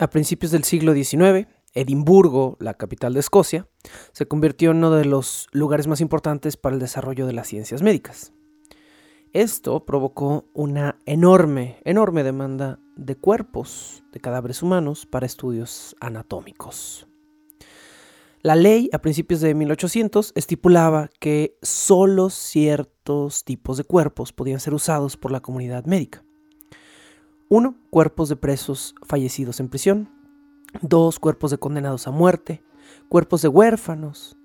A principios del siglo XIX, Edimburgo, la capital de Escocia, se convirtió en uno de los lugares más importantes para el desarrollo de las ciencias médicas. Esto provocó una enorme, enorme demanda de cuerpos de cadáveres humanos para estudios anatómicos. La ley a principios de 1800 estipulaba que solo ciertos tipos de cuerpos podían ser usados por la comunidad médica. 1. Cuerpos de presos fallecidos en prisión. 2. Cuerpos de condenados a muerte. Cuerpos de huérfanos.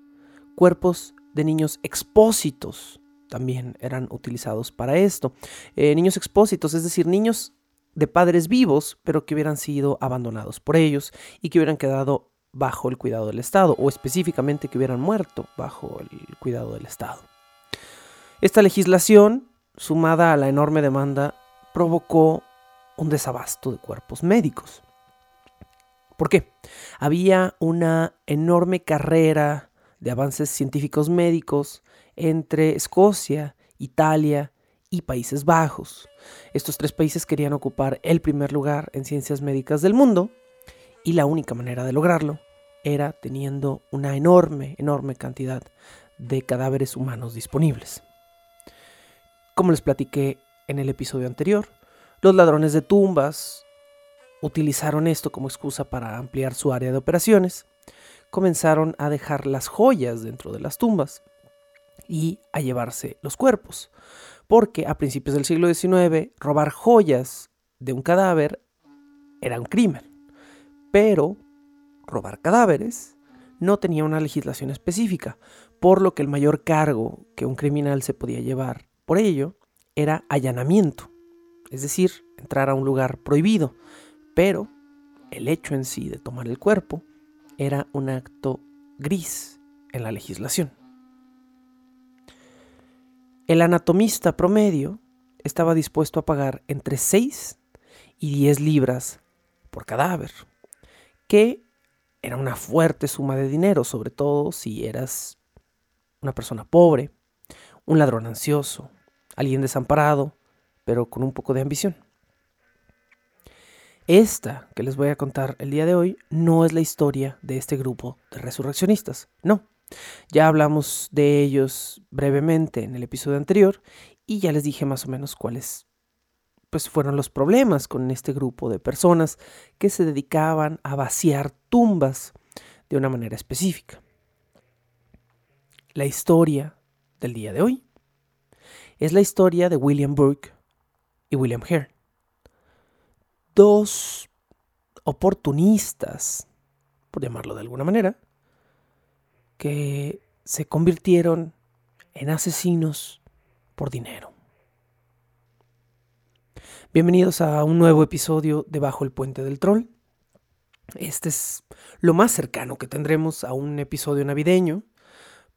Cuerpos de niños expósitos también eran utilizados para esto. Eh, niños expósitos, es decir, niños de padres vivos, pero que hubieran sido abandonados por ellos y que hubieran quedado bajo el cuidado del Estado, o específicamente que hubieran muerto bajo el cuidado del Estado. Esta legislación, sumada a la enorme demanda, provocó un desabasto de cuerpos médicos. ¿Por qué? Había una enorme carrera de avances científicos médicos entre Escocia, Italia y Países Bajos. Estos tres países querían ocupar el primer lugar en ciencias médicas del mundo y la única manera de lograrlo era teniendo una enorme, enorme cantidad de cadáveres humanos disponibles. Como les platiqué en el episodio anterior, los ladrones de tumbas utilizaron esto como excusa para ampliar su área de operaciones. Comenzaron a dejar las joyas dentro de las tumbas y a llevarse los cuerpos. Porque a principios del siglo XIX robar joyas de un cadáver era un crimen. Pero robar cadáveres no tenía una legislación específica, por lo que el mayor cargo que un criminal se podía llevar por ello era allanamiento es decir, entrar a un lugar prohibido, pero el hecho en sí de tomar el cuerpo era un acto gris en la legislación. El anatomista promedio estaba dispuesto a pagar entre 6 y 10 libras por cadáver, que era una fuerte suma de dinero, sobre todo si eras una persona pobre, un ladrón ansioso, alguien desamparado pero con un poco de ambición. Esta que les voy a contar el día de hoy no es la historia de este grupo de resurreccionistas, no. Ya hablamos de ellos brevemente en el episodio anterior y ya les dije más o menos cuáles pues fueron los problemas con este grupo de personas que se dedicaban a vaciar tumbas de una manera específica. La historia del día de hoy es la historia de William Burke y William Hare. Dos oportunistas, por llamarlo de alguna manera, que se convirtieron en asesinos por dinero. Bienvenidos a un nuevo episodio de Bajo el Puente del Troll. Este es lo más cercano que tendremos a un episodio navideño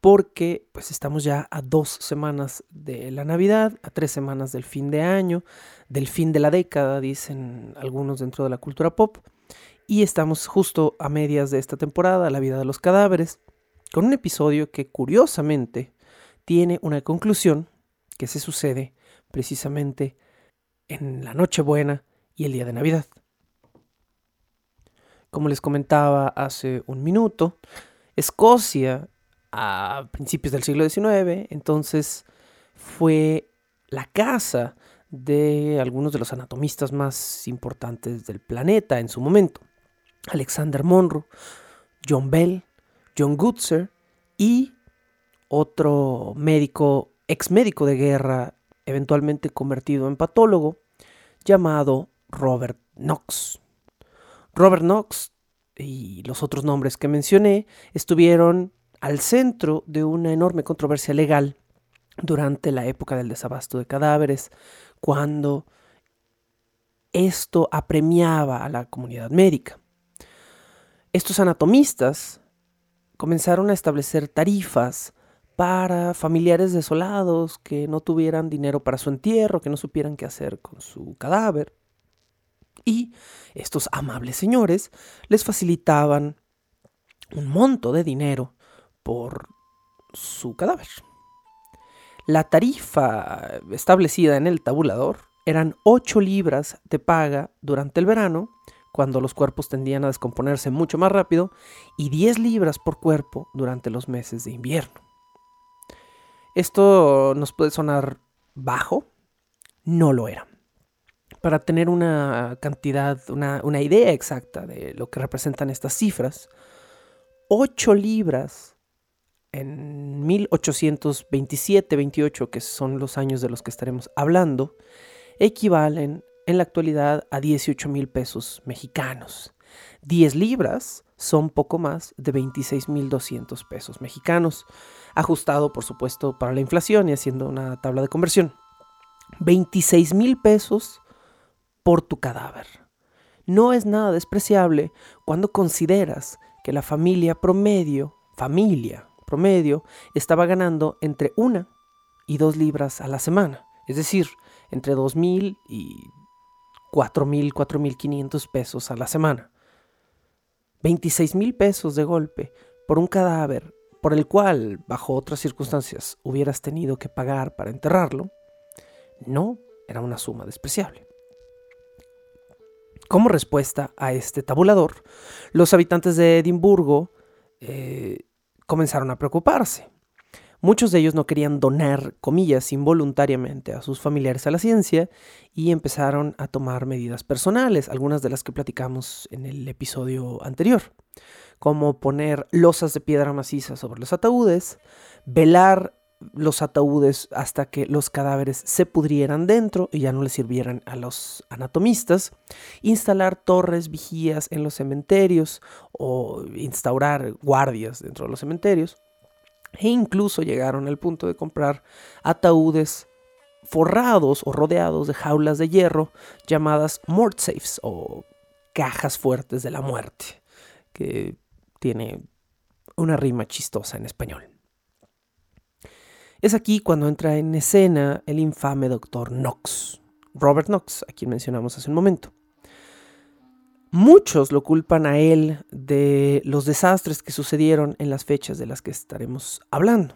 porque pues estamos ya a dos semanas de la Navidad, a tres semanas del fin de año, del fin de la década, dicen algunos dentro de la cultura pop, y estamos justo a medias de esta temporada, La vida de los cadáveres, con un episodio que curiosamente tiene una conclusión que se sucede precisamente en la Nochebuena y el día de Navidad. Como les comentaba hace un minuto, Escocia a principios del siglo XIX, entonces fue la casa de algunos de los anatomistas más importantes del planeta en su momento. Alexander Monroe, John Bell, John Goodser y otro médico, ex médico de guerra, eventualmente convertido en patólogo, llamado Robert Knox. Robert Knox y los otros nombres que mencioné estuvieron al centro de una enorme controversia legal durante la época del desabasto de cadáveres, cuando esto apremiaba a la comunidad médica. Estos anatomistas comenzaron a establecer tarifas para familiares desolados que no tuvieran dinero para su entierro, que no supieran qué hacer con su cadáver. Y estos amables señores les facilitaban un monto de dinero por su cadáver. La tarifa establecida en el tabulador eran 8 libras de paga durante el verano, cuando los cuerpos tendían a descomponerse mucho más rápido, y 10 libras por cuerpo durante los meses de invierno. Esto nos puede sonar bajo, no lo era. Para tener una cantidad, una, idea exacta de lo que representan estas cifras, 8 libras en 1827-28, que son los años de los que estaremos hablando, equivalen en la actualidad a 18 mil pesos mexicanos. 10 libras son poco más de 26.200 pesos mexicanos, ajustado por supuesto para la inflación y haciendo una tabla de conversión. 26 mil pesos por tu cadáver. No es nada despreciable cuando consideras que la familia promedio, familia promedio, estaba ganando entre una y dos libras a la semana, es decir, entre 2.000 y 4.000, 4.500 pesos a la semana. 26 mil pesos de golpe por un cadáver por el cual, bajo otras circunstancias, hubieras tenido que pagar para enterrarlo, no era una suma despreciable. Como respuesta a este tabulador, los habitantes de Edimburgo eh, comenzaron a preocuparse. Muchos de ellos no querían donar, comillas, involuntariamente a sus familiares a la ciencia y empezaron a tomar medidas personales, algunas de las que platicamos en el episodio anterior, como poner losas de piedra maciza sobre los ataúdes, velar los ataúdes hasta que los cadáveres se pudrieran dentro y ya no les sirvieran a los anatomistas, instalar torres vigías en los cementerios o instaurar guardias dentro de los cementerios e incluso llegaron al punto de comprar ataúdes forrados o rodeados de jaulas de hierro llamadas mort safes o cajas fuertes de la muerte, que tiene una rima chistosa en español. Es aquí cuando entra en escena el infame doctor Knox, Robert Knox, a quien mencionamos hace un momento. Muchos lo culpan a él de los desastres que sucedieron en las fechas de las que estaremos hablando.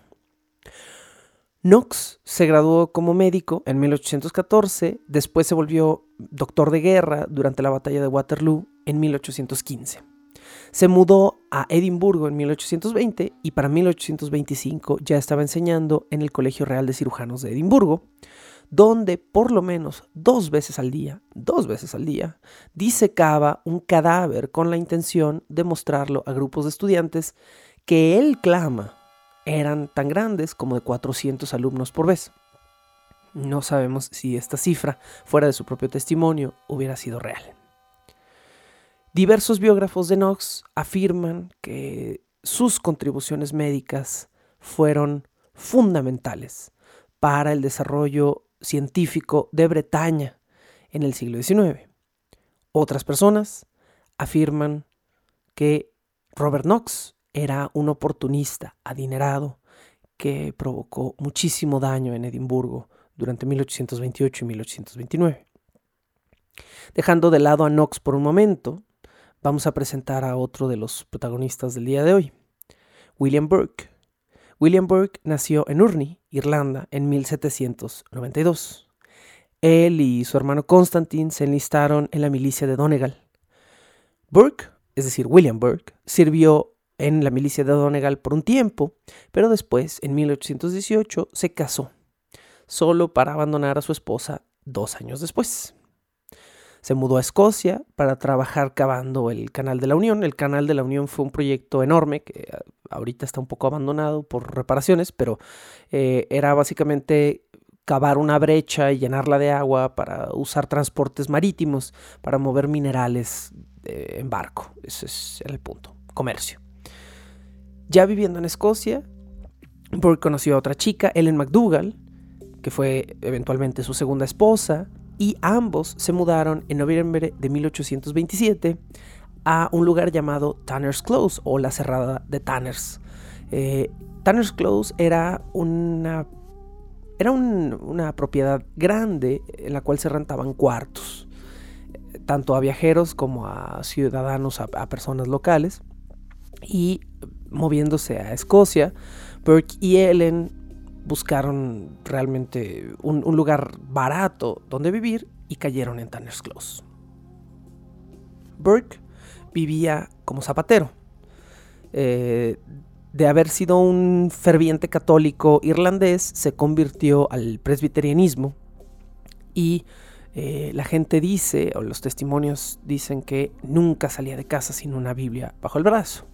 Knox se graduó como médico en 1814, después se volvió doctor de guerra durante la batalla de Waterloo en 1815. Se mudó a Edimburgo en 1820 y para 1825 ya estaba enseñando en el Colegio Real de Cirujanos de Edimburgo, donde por lo menos dos veces al día, dos veces al día, disecaba un cadáver con la intención de mostrarlo a grupos de estudiantes que él clama eran tan grandes como de 400 alumnos por vez. No sabemos si esta cifra, fuera de su propio testimonio, hubiera sido real. Diversos biógrafos de Knox afirman que sus contribuciones médicas fueron fundamentales para el desarrollo científico de Bretaña en el siglo XIX. Otras personas afirman que Robert Knox era un oportunista adinerado que provocó muchísimo daño en Edimburgo durante 1828 y 1829. Dejando de lado a Knox por un momento, vamos a presentar a otro de los protagonistas del día de hoy, William Burke. William Burke nació en Urney, Irlanda, en 1792. Él y su hermano Constantine se enlistaron en la milicia de Donegal. Burke, es decir, William Burke, sirvió en la milicia de Donegal por un tiempo, pero después, en 1818, se casó, solo para abandonar a su esposa dos años después se mudó a Escocia para trabajar cavando el Canal de la Unión. El Canal de la Unión fue un proyecto enorme que ah, ahorita está un poco abandonado por reparaciones, pero eh, era básicamente cavar una brecha y llenarla de agua para usar transportes marítimos, para mover minerales en barco. Ese es el punto. Comercio. Ya viviendo en Escocia, Burke conoció a otra chica, Ellen McDougall, que fue eventualmente su segunda esposa, y ambos se mudaron en noviembre de 1827 a un lugar llamado Tanner's Close o la cerrada de Tanners. Eh, Tanner's Close era una era una propiedad grande en la cual se rentaban cuartos, tanto a viajeros como a ciudadanos, a, personas locales. Y moviéndose a Escocia, Burke y Ellen buscaron realmente un, lugar barato donde vivir y cayeron en Tanner's Close. Burke vivía como zapatero. Eh, de haber sido un ferviente católico irlandés, se convirtió al presbiterianismo y eh, la gente dice, o los testimonios dicen que nunca salía de casa sin una Biblia bajo el brazo.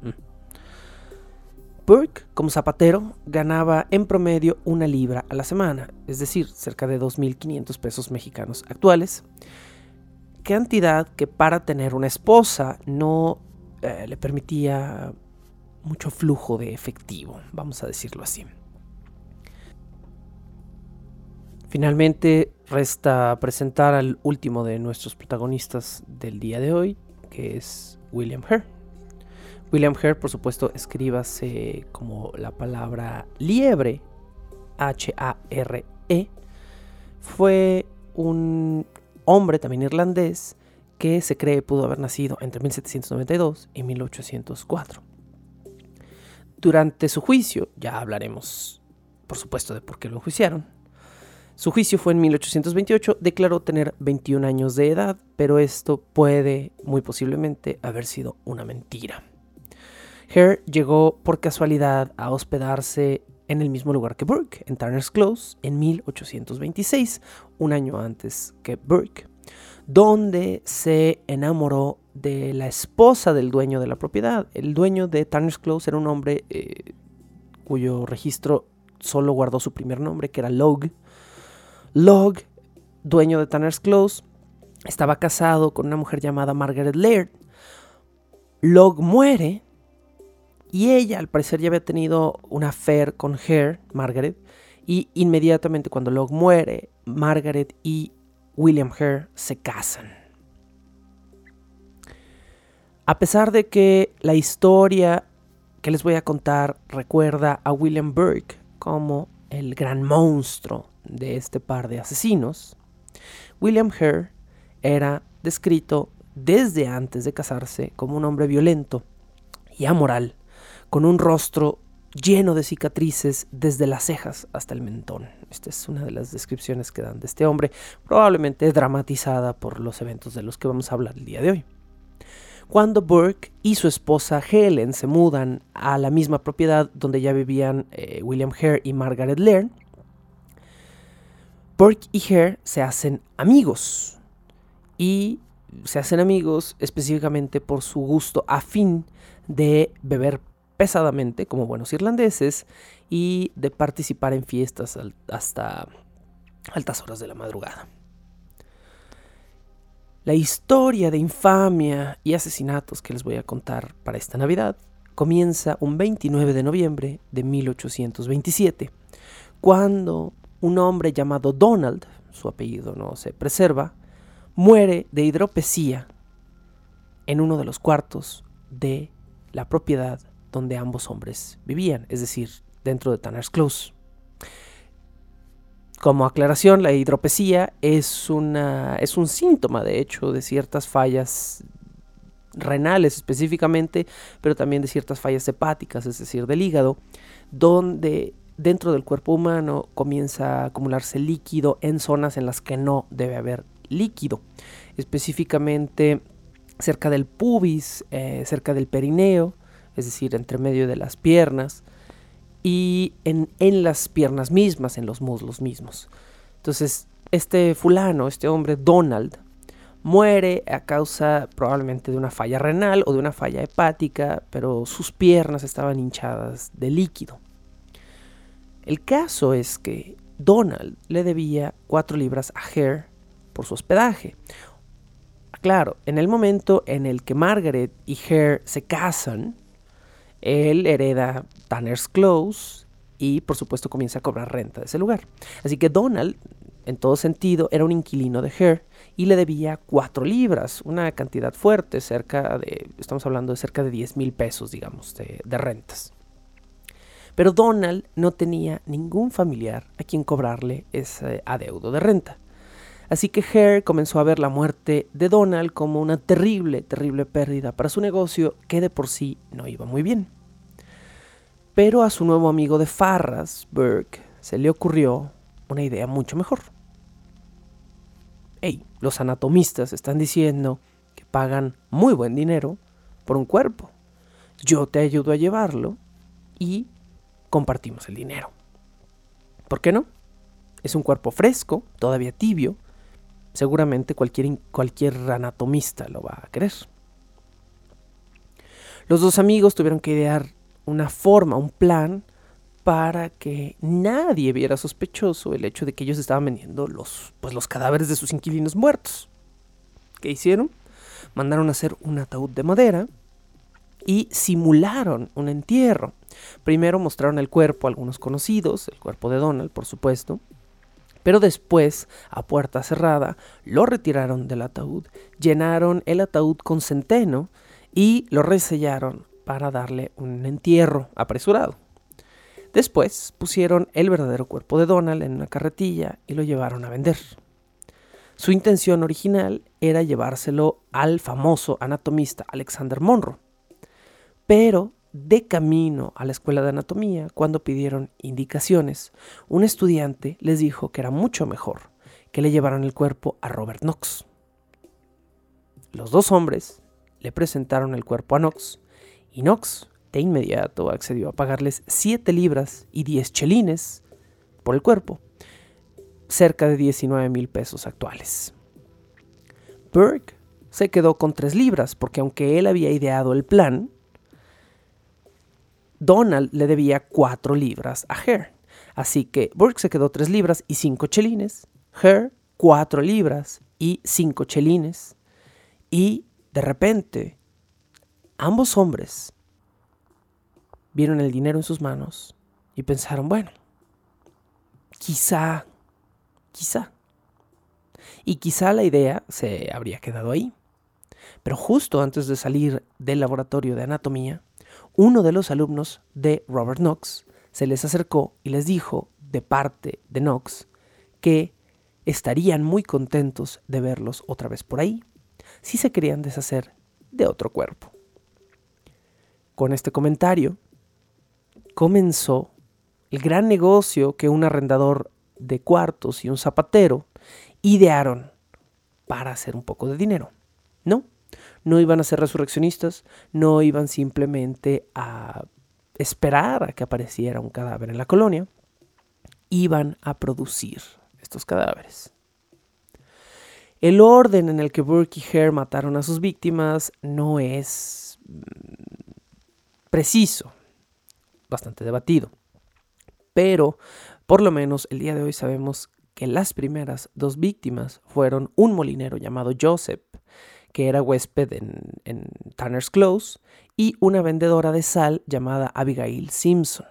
Mm. Burke, como zapatero, ganaba en promedio una libra a la semana, es decir, cerca de 2.500 pesos mexicanos actuales, cantidad que para tener una esposa no eh, le permitía mucho flujo de efectivo, vamos a decirlo así. Finalmente resta presentar al último de nuestros protagonistas del día de hoy, que es William Hare. William Hare, por supuesto, escríbase como la palabra liebre, H-A-R-E. Fue un hombre también irlandés que se cree pudo haber nacido entre 1792 y 1804. Durante su juicio, ya hablaremos por supuesto de por qué lo enjuiciaron, su juicio fue en 1828, declaró tener 21 años de edad, pero esto puede muy posiblemente haber sido una mentira. Hare llegó por casualidad a hospedarse en el mismo lugar que Burke, en Turner's Close, en 1826, un año antes que Burke, donde se enamoró de la esposa del dueño de la propiedad. El dueño de Turner's Close era un hombre eh, cuyo registro solo guardó su primer nombre, que era Logue. Logue, dueño de Tanner's Close, estaba casado con una mujer llamada Margaret Laird. Logue muere y ella al parecer ya había tenido una affair con Hare, Margaret, y inmediatamente cuando Logue muere, Margaret y William Hare se casan. A pesar de que la historia que les voy a contar recuerda a William Burke como el gran monstruo de este par de asesinos, William Hare era descrito desde antes de casarse como un hombre violento y amoral, con un rostro lleno de cicatrices desde las cejas hasta el mentón. Esta es una de las descripciones que dan de este hombre, probablemente dramatizada por los eventos de los que vamos a hablar el día de hoy. Cuando Burke y su esposa Helen se mudan a la misma propiedad donde ya vivían eh, William Hare y Margaret Laird, Burke y Hare se hacen amigos. Y se hacen amigos específicamente por su gusto afín de beber pesadamente como buenos irlandeses y de participar en fiestas hasta altas horas de la madrugada. La historia de infamia y asesinatos que les voy a contar para esta Navidad comienza un 29 de noviembre de 1827, cuando un hombre llamado Donald, su apellido no se preserva, muere de hidropesía en uno de los cuartos de la propiedad donde ambos hombres vivían, es decir, dentro de Tanner's Close. Como aclaración, la hidropesía es, una, es un síntoma, de hecho, de ciertas fallas renales específicamente, pero también de ciertas fallas hepáticas, es decir, del hígado, donde dentro del cuerpo humano comienza a acumularse líquido en zonas en las que no debe haber líquido, específicamente cerca del pubis, eh, cerca del perineo, es decir, entre medio de las piernas, y en, las piernas mismas, en los muslos mismos. Entonces, este fulano, este hombre, Donald, muere a causa probablemente de una falla renal o de una falla hepática, pero sus piernas estaban hinchadas de líquido. El caso es que Donald le debía cuatro libras a Hare por su hospedaje. Claro, en el momento en el que Margaret y Hare se casan, Él hereda Tanner's Close y por supuesto comienza a cobrar renta de ese lugar. Así que Donald, en todo sentido, era un inquilino de Hare y le debía cuatro libras, una cantidad fuerte, cerca de, estamos hablando de cerca de 10 mil pesos, digamos, de, de rentas. Pero Donald no tenía ningún familiar a quien cobrarle ese adeudo de renta. Así que Hare comenzó a ver la muerte de Donald como una terrible, terrible pérdida para su negocio que de por sí no iba muy bien. Pero a su nuevo amigo de Farras, Burke, se le ocurrió una idea mucho mejor. Hey, los anatomistas están diciendo que pagan muy buen dinero por un cuerpo. Yo te ayudo a llevarlo y compartimos el dinero. ¿Por qué no? Es un cuerpo fresco, todavía tibio, seguramente cualquier, cualquier anatomista lo va a querer. Los dos amigos tuvieron que idear una forma, un plan para que nadie viera sospechoso el hecho de que ellos estaban vendiendo los, pues, los cadáveres de sus inquilinos muertos. ¿Qué hicieron? Mandaron a hacer un ataúd de madera y simularon un entierro. Primero mostraron el cuerpo a algunos conocidos, el cuerpo de Donald, por supuesto, pero después, a puerta cerrada, lo retiraron del ataúd, llenaron el ataúd con centeno y lo resellaron para darle un entierro apresurado. Después pusieron el verdadero cuerpo de Donald en una carretilla y lo llevaron a vender. Su intención original era llevárselo al famoso anatomista Alexander Monroe, pero de camino a la escuela de anatomía, cuando pidieron indicaciones, un estudiante les dijo que era mucho mejor que le llevaran el cuerpo a Robert Knox. Los dos hombres le presentaron el cuerpo a Knox y Knox de inmediato accedió a pagarles 7 libras y 10 chelines por el cuerpo, cerca de 19 mil pesos actuales. Burke se quedó con 3 libras porque aunque él había ideado el plan, Donald le debía 4 libras a Hare. Así que Burke se quedó 3 libras y 5 chelines. Hare 4 libras y 5 chelines. Y de repente, ambos hombres vieron el dinero en sus manos y pensaron, bueno, quizá, quizá. Y quizá la idea se habría quedado ahí. Pero justo antes de salir del laboratorio de anatomía, uno de los alumnos de Robert Knox se les acercó y les dijo, de parte de Knox, que estarían muy contentos de verlos otra vez por ahí, si se querían deshacer de otro cuerpo. Con este comentario comenzó el gran negocio que un arrendador de cuartos y un zapatero idearon para hacer un poco de dinero. ¿No? No iban a ser resurreccionistas, no iban simplemente a esperar a que apareciera un cadáver en la colonia, iban a producir estos cadáveres. El orden en el que Burke y Hare mataron a sus víctimas no es mm, preciso, bastante debatido, pero por lo menos el día de hoy sabemos que las primeras dos víctimas fueron un molinero llamado Joseph que era huésped en, Tanner's Close, y una vendedora de sal llamada Abigail Simpson.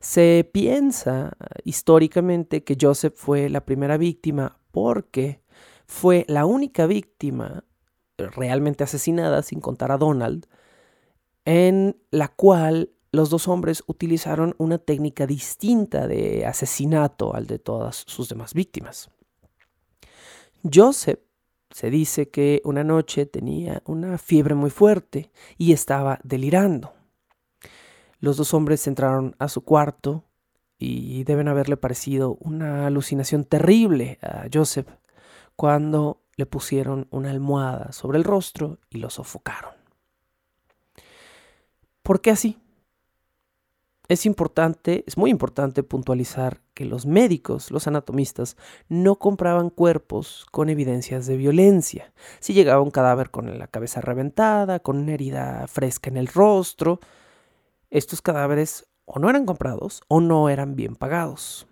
Se piensa históricamente que Joseph fue la primera víctima porque fue la única víctima realmente asesinada, sin contar a Donald, en la cual los dos hombres utilizaron una técnica distinta de asesinato al de todas sus demás víctimas. Joseph se dice que una noche tenía una fiebre muy fuerte y estaba delirando. Los dos hombres entraron a su cuarto y deben haberle parecido una alucinación terrible a Joseph cuando le pusieron una almohada sobre el rostro y lo sofocaron. ¿Por qué así? Es importante, es muy importante puntualizar que los médicos, los anatomistas, no compraban cuerpos con evidencias de violencia. Si llegaba un cadáver con la cabeza reventada, con una herida fresca en el rostro, estos cadáveres o no eran comprados o no eran bien pagados.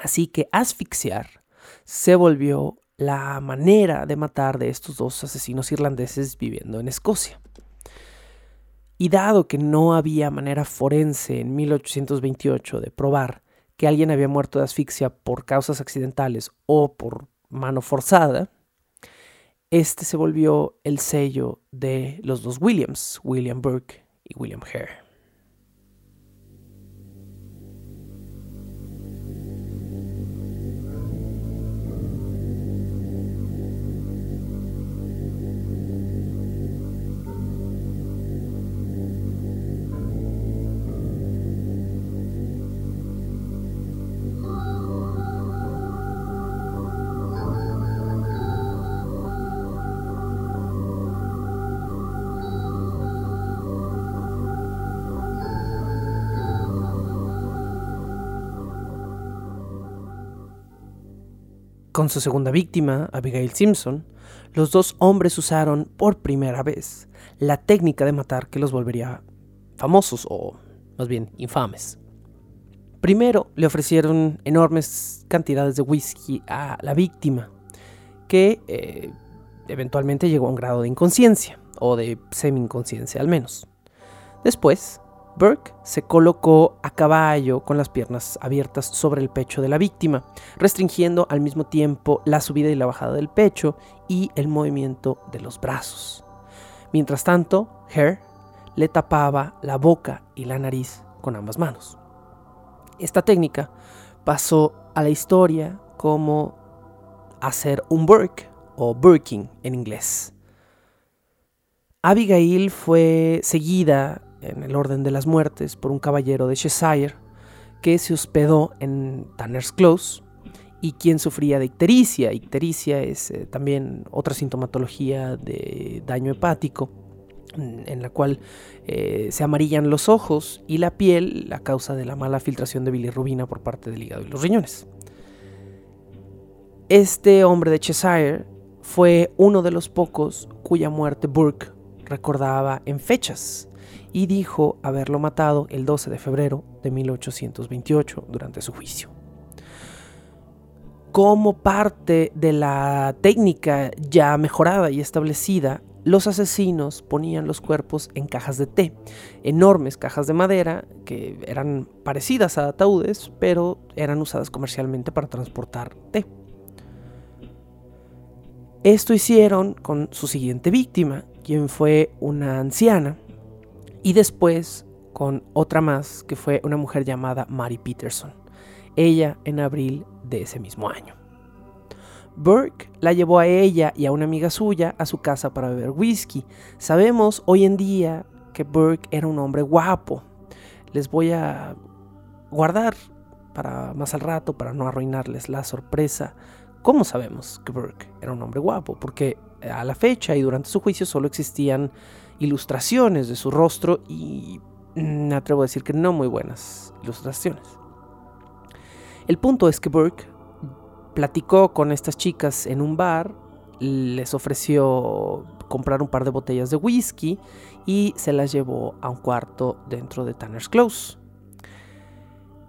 Así que asfixiar se volvió la manera de matar de estos dos asesinos irlandeses viviendo en Escocia. Y dado que no había manera forense en 1828 de probar que alguien había muerto de asfixia por causas accidentales o por mano forzada, este se volvió el sello de los dos Williams, William Burke y William Hare. Con su segunda víctima, Abigail Simpson, los dos hombres usaron por primera vez la técnica de matar que los volvería famosos o más bien infames. Primero le ofrecieron enormes cantidades de whisky a la víctima, que eh, eventualmente llegó a un grado de inconsciencia, o de semi-inconsciencia al menos. Después Burke se colocó a caballo con las piernas abiertas sobre el pecho de la víctima, restringiendo al mismo tiempo la subida y la bajada del pecho y el movimiento de los brazos. Mientras tanto, Hare le tapaba la boca y la nariz con ambas manos. Esta técnica pasó a la historia como hacer un Burke o Burking en inglés. Abigail fue seguida en el orden de las muertes por un caballero de Cheshire que se hospedó en Tanner's Close y quien sufría de ictericia. Ictericia es eh, también otra sintomatología de daño hepático en la cual eh, se amarillan los ojos y la piel a causa de la mala filtración de bilirrubina por parte del hígado y los riñones. Este hombre de Cheshire fue uno de los pocos cuya muerte Burke recordaba en fechas y dijo haberlo matado el 12 de febrero de 1828 durante su juicio. Como parte de la técnica ya mejorada y establecida, los asesinos ponían los cuerpos en cajas de té, enormes cajas de madera que eran parecidas a ataúdes, pero eran usadas comercialmente para transportar té. Esto hicieron con su siguiente víctima, quien fue una anciana y después con otra más, que fue una mujer llamada Mary Peterson, ella en abril de ese mismo año. Burke la llevó a ella y a una amiga suya a su casa para beber whisky. Sabemos hoy en día que Burke era un hombre guapo. Les voy a guardar para más al rato, para no arruinarles la sorpresa. ¿Cómo sabemos que Burke era un hombre guapo? Porque a la fecha y durante su juicio solo existían ilustraciones de su rostro y me atrevo a decir que no muy buenas ilustraciones. El punto es que Burke platicó con estas chicas en un bar, les ofreció comprar un par de botellas de whisky y se las llevó a un cuarto dentro de Tanner's Close.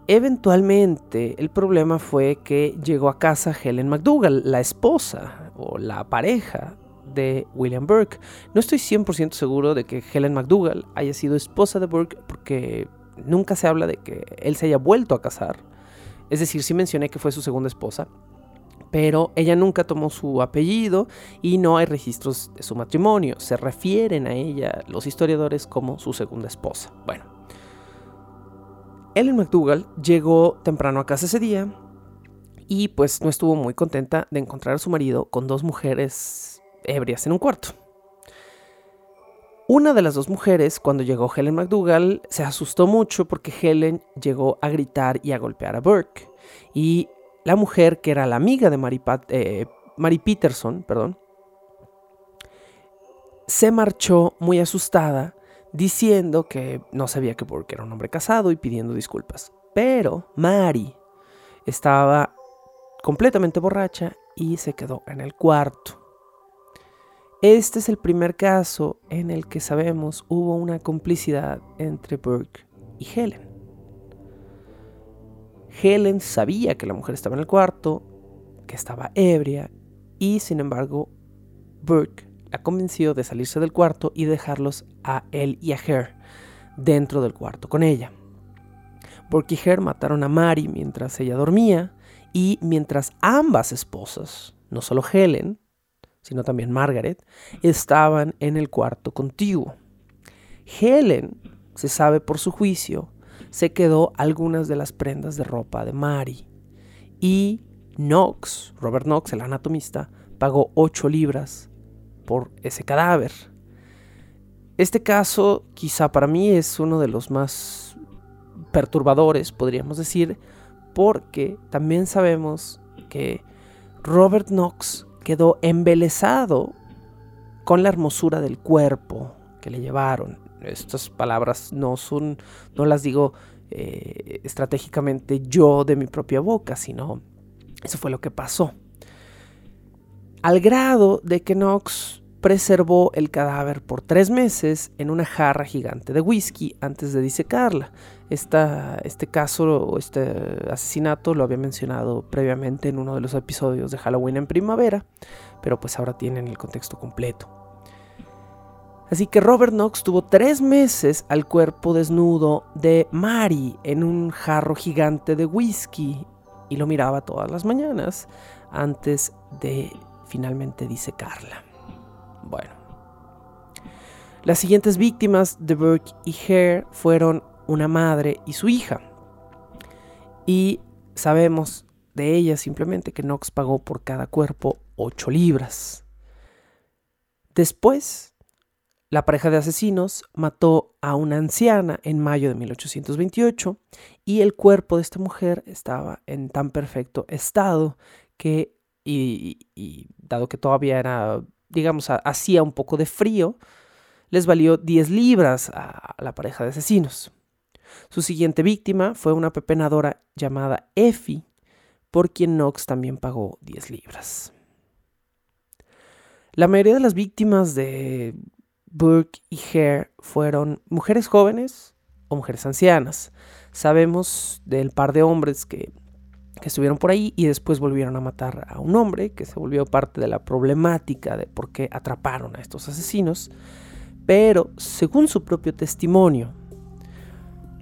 Eventualmente el problema fue que llegó a casa Helen McDougall, la esposa o la pareja de William Burke. No estoy 100% seguro de que Helen McDougall haya sido esposa de Burke porque nunca se habla de que él se haya vuelto a casar. Es decir, sí mencioné que fue su segunda esposa, pero ella nunca tomó su apellido y no hay registros de su matrimonio. Se refieren a ella los historiadores como su segunda esposa. Bueno, Helen McDougall llegó temprano a casa ese día y pues no estuvo muy contenta de encontrar a su marido con dos mujeres ebrias en un cuarto. Una de las dos mujeres, cuando llegó Helen McDougall, se asustó mucho porque Helen llegó a gritar y a golpear a Burke. Y la mujer, que era la amiga de Mary, eh, Peterson, perdón, se marchó muy asustada diciendo que no sabía que Burke era un hombre casado y pidiendo disculpas. Pero Mary estaba completamente borracha y se quedó en el cuarto. Este es el primer caso en el que sabemos hubo una complicidad entre Burke y Helen. Helen sabía que la mujer estaba en el cuarto, que estaba ebria, y sin embargo Burke la convenció de salirse del cuarto y dejarlos a él y a Hare dentro del cuarto con ella. Burke y Hare mataron a Mary mientras ella dormía y mientras ambas esposas, no solo Helen, sino también Margaret, estaban en el cuarto contiguo. Helen, se sabe por su juicio, se quedó algunas de las prendas de ropa de Mary y Knox, Robert Knox, el anatomista, pagó 8 libras por ese cadáver. Este caso quizá para mí es uno de los más perturbadores, podríamos decir, porque también sabemos que Robert Knox quedó embelesado con la hermosura del cuerpo que le llevaron. Estas palabras no son, no las digo eh, estratégicamente yo de mi propia boca, sino eso fue lo que pasó. Al grado de que Knox preservó el cadáver por tres meses en una jarra gigante de whisky antes de disecarla. este caso o este asesinato lo había mencionado previamente en uno de los episodios de Halloween en primavera, pero pues ahora tienen el contexto completo. Así que Robert Knox tuvo tres meses al cuerpo desnudo de Mary en un jarro gigante de whisky y lo miraba todas las mañanas antes de finalmente disecarla. Bueno. Las siguientes víctimas de Burke y Hare fueron una madre y su hija. Y sabemos de ella simplemente que Knox pagó por cada cuerpo 8 libras. Después, la pareja de asesinos mató a una anciana en mayo de 1828 y el cuerpo de esta mujer estaba en tan perfecto estado que, y, dado que todavía era, digamos, hacía un poco de frío, les valió 10 libras a la pareja de asesinos. Su siguiente víctima fue una pepenadora llamada Effie, por quien Knox también pagó 10 libras. La mayoría de las víctimas de Burke y Hare fueron mujeres jóvenes o mujeres ancianas. Sabemos del par de hombres que, estuvieron por ahí y después volvieron a matar a un hombre que se volvió parte de la problemática de por qué atraparon a estos asesinos. Pero según su propio testimonio,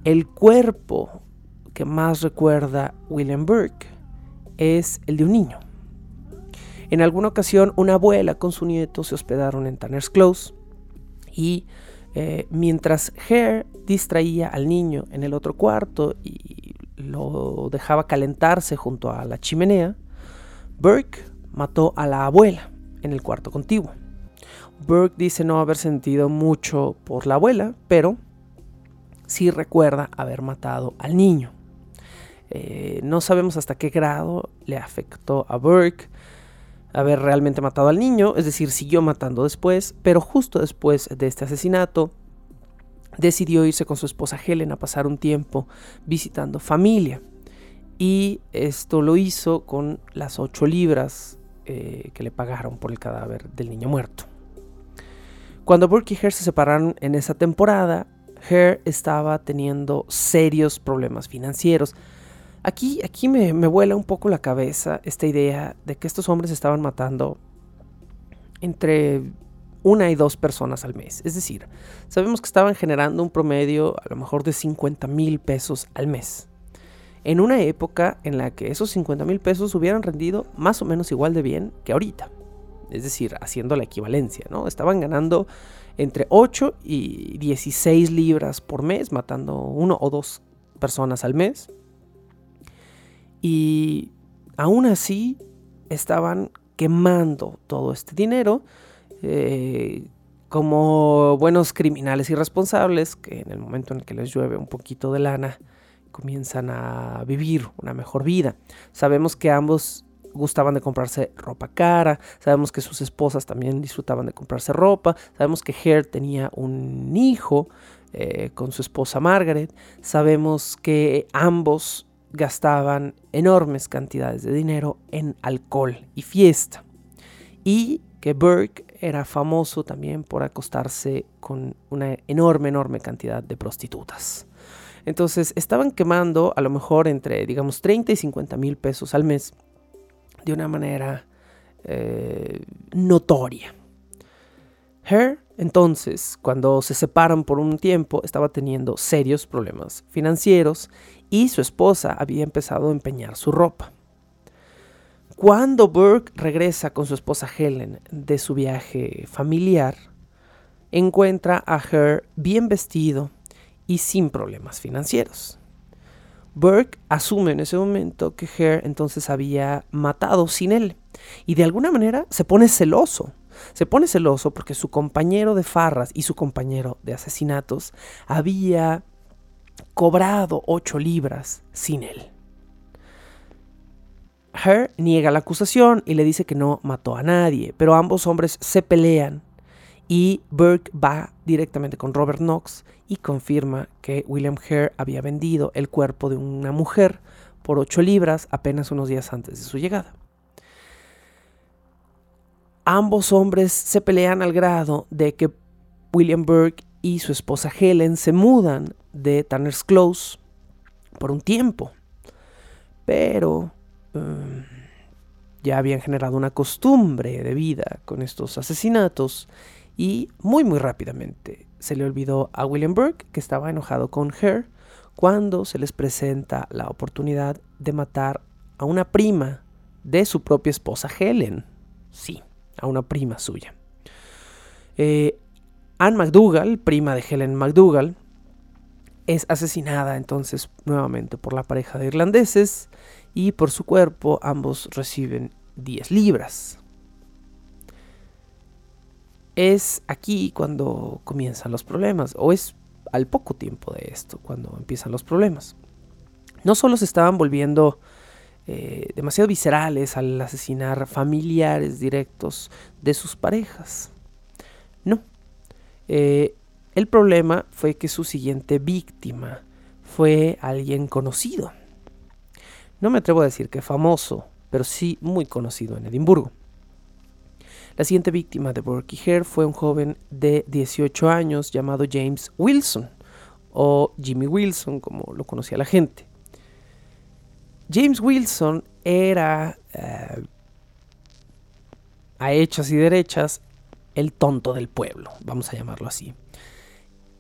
el cuerpo que más recuerda William Burke es el de un niño. En alguna ocasión, una abuela con su nieto se hospedaron en Tanner's Close y eh, mientras Hare distraía al niño en el otro cuarto y lo dejaba calentarse junto a la chimenea, Burke mató a la abuela en el cuarto contiguo. Burke dice no haber sentido mucho por la abuela, pero sí recuerda haber matado al niño. Eh, no sabemos hasta qué grado le afectó a Burke haber realmente matado al niño, es decir, siguió matando después, pero justo después de este asesinato decidió irse con su esposa Helen a pasar un tiempo visitando familia. Y esto lo hizo con las 8 libras eh, que le pagaron por el cadáver del niño muerto. Cuando Burke y Hare se separaron en esa temporada, Hare estaba teniendo serios problemas financieros. Aquí, aquí me, vuela un poco la cabeza esta idea de que estos hombres estaban matando entre una y dos personas al mes. Es decir, sabemos que estaban generando un promedio a lo mejor de 50 mil pesos al mes. En una época en la que esos 50 mil pesos hubieran rendido más o menos igual de bien que ahorita. Es decir, haciendo la equivalencia, ¿no? Estaban ganando entre 8 y 16 libras por mes, matando uno o dos personas al mes. Y aún así estaban quemando todo este dinero eh, como buenos criminales irresponsables que en el momento en que les llueve un poquito de lana comienzan a vivir una mejor vida. Sabemos que ambos gustaban de comprarse ropa cara, sabemos que sus esposas también disfrutaban de comprarse ropa, sabemos que Hare tenía un hijo eh, con su esposa Margaret, sabemos que ambos gastaban enormes cantidades de dinero en alcohol y fiesta. Y Burke era famoso también por acostarse con una enorme, enorme cantidad de prostitutas. Entonces estaban quemando a lo mejor entre, digamos, 30 y 50 mil pesos al mes de una manera eh, notoria. Her, entonces, cuando se separan por un tiempo, estaba teniendo serios problemas financieros y su esposa había empezado a empeñar su ropa. Cuando Burke regresa con su esposa Helen de su viaje familiar, encuentra a Her bien vestido y sin problemas financieros. Burke asume en ese momento que Hare entonces había matado sin él y de alguna manera se pone celoso. Se pone celoso porque su compañero de farras y su compañero de asesinatos había cobrado ocho libras sin él. Hare niega la acusación y le dice que no mató a nadie, pero ambos hombres se pelean y Burke va directamente con Robert Knox y confirma que William Hare había vendido el cuerpo de una mujer por 8 libras apenas unos días antes de su llegada. Ambos hombres se pelean al grado de que William Burke y su esposa Helen se mudan de Tanner's Close por un tiempo. Pero um, ya habían generado una costumbre de vida con estos asesinatos y muy muy rápidamente se le olvidó a William Burke que estaba enojado con Her cuando se les presenta la oportunidad de matar a una prima de su propia esposa Helen. Sí, a una prima suya. Eh, Anne McDougall, prima de Helen McDougall, es asesinada entonces nuevamente por la pareja de irlandeses y por su cuerpo ambos reciben 10 libras es aquí cuando comienzan los problemas, o es al poco tiempo de esto cuando empiezan los problemas. No solo se estaban volviendo eh, demasiado viscerales al asesinar familiares directos de sus parejas. No. Eh, el problema fue que su siguiente víctima fue alguien conocido. No me atrevo a decir que famoso, pero sí muy conocido en Edimburgo. La siguiente víctima de Burke Hare fue un joven de 18 años llamado James Wilson, o Jimmy Wilson, como lo conocía la gente. James Wilson era, eh, a hechas y derechas, el tonto del pueblo, vamos a llamarlo así.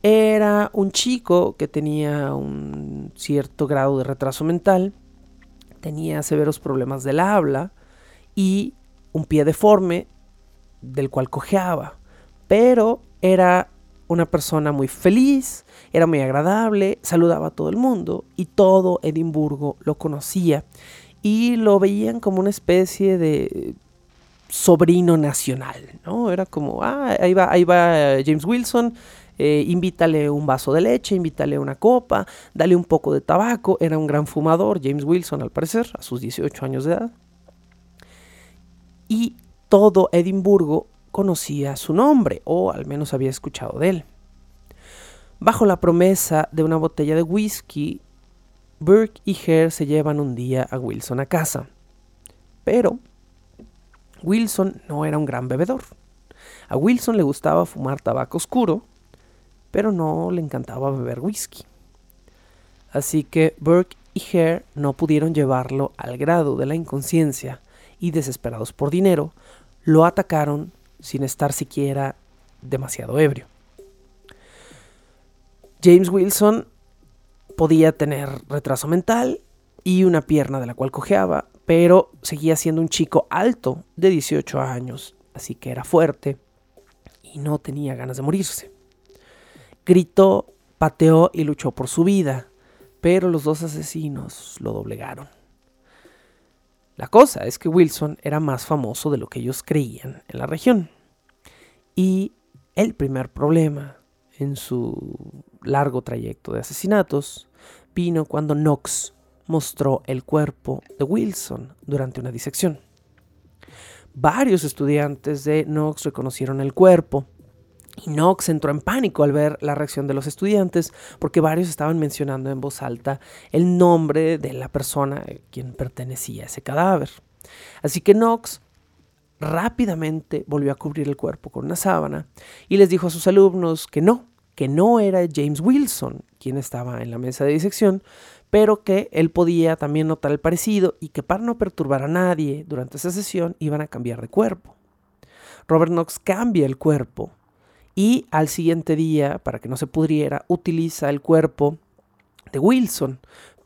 Era un chico que tenía un cierto grado de retraso mental, tenía severos problemas del habla y un pie deforme del cual cojeaba, pero era una persona muy feliz, era muy agradable, saludaba a todo el mundo y todo Edimburgo lo conocía y lo veían como una especie de sobrino nacional, ¿no? Era como, ah, ahí va, ahí va James Wilson, eh, invítale un vaso de leche, invítale una copa, dale un poco de tabaco, era un gran fumador, James Wilson al parecer, a sus 18 años de edad. Y todo Edimburgo conocía su nombre, o al menos había escuchado de él. Bajo la promesa de una botella de whisky, Burke y Hare se llevan un día a Wilson a casa. Pero Wilson no era un gran bebedor. A Wilson le gustaba fumar tabaco oscuro, pero no le encantaba beber whisky. Así que Burke y Hare no pudieron llevarlo al grado de la inconsciencia y desesperados por dinero, lo atacaron sin estar siquiera demasiado ebrio. James Wilson podía tener retraso mental y una pierna de la cual cojeaba, pero seguía siendo un chico alto de 18 años, así que era fuerte y no tenía ganas de morirse. Gritó, pateó y luchó por su vida, pero los dos asesinos lo doblegaron. La cosa es que Wilson era más famoso de lo que ellos creían en la región. Y el primer problema en su largo trayecto de asesinatos vino cuando Knox mostró el cuerpo de Wilson durante una disección. Varios estudiantes de Knox reconocieron el cuerpo y Knox entró en pánico al ver la reacción de los estudiantes porque varios estaban mencionando en voz alta el nombre de la persona a quien pertenecía ese cadáver. Así que Knox rápidamente volvió a cubrir el cuerpo con una sábana y les dijo a sus alumnos que no, que no era James Wilson quien estaba en la mesa de disección, pero que él podía también notar el parecido y que para no perturbar a nadie durante esa sesión iban a cambiar de cuerpo. Robert Knox cambia el cuerpo y al siguiente día, para que no se pudriera, utiliza el cuerpo de Wilson,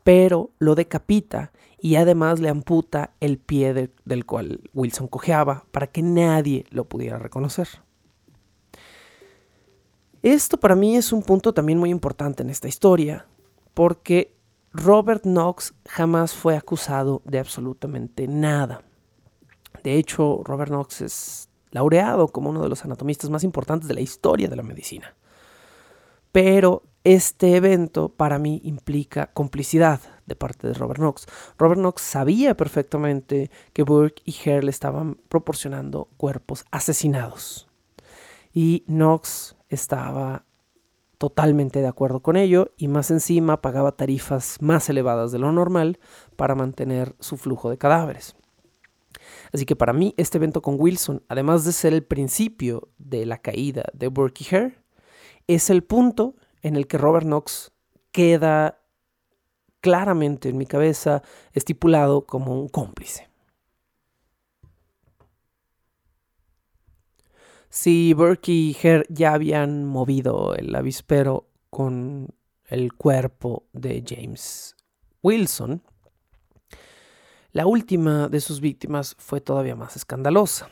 pero lo decapita y además le amputa el pie del cual Wilson cojeaba para que nadie lo pudiera reconocer. Esto para mí es un punto también muy importante en esta historia, porque Robert Knox jamás fue acusado de absolutamente nada. De hecho, Robert Knox es laureado como uno de los anatomistas más importantes de la historia de la medicina. Pero este evento para mí implica complicidad de parte de Robert Knox. Robert Knox sabía perfectamente que Burke y Hare le estaban proporcionando cuerpos asesinados. Y Knox estaba totalmente de acuerdo con ello y más encima pagaba tarifas más elevadas de lo normal para mantener su flujo de cadáveres. Así que para mí este evento con Wilson, además de ser el principio de la caída de Burke y Hare, es el punto en el que Robert Knox queda claramente en mi cabeza estipulado como un cómplice. Si Burke y Hare ya habían movido el avispero con el cuerpo de James Wilson, la última de sus víctimas fue todavía más escandalosa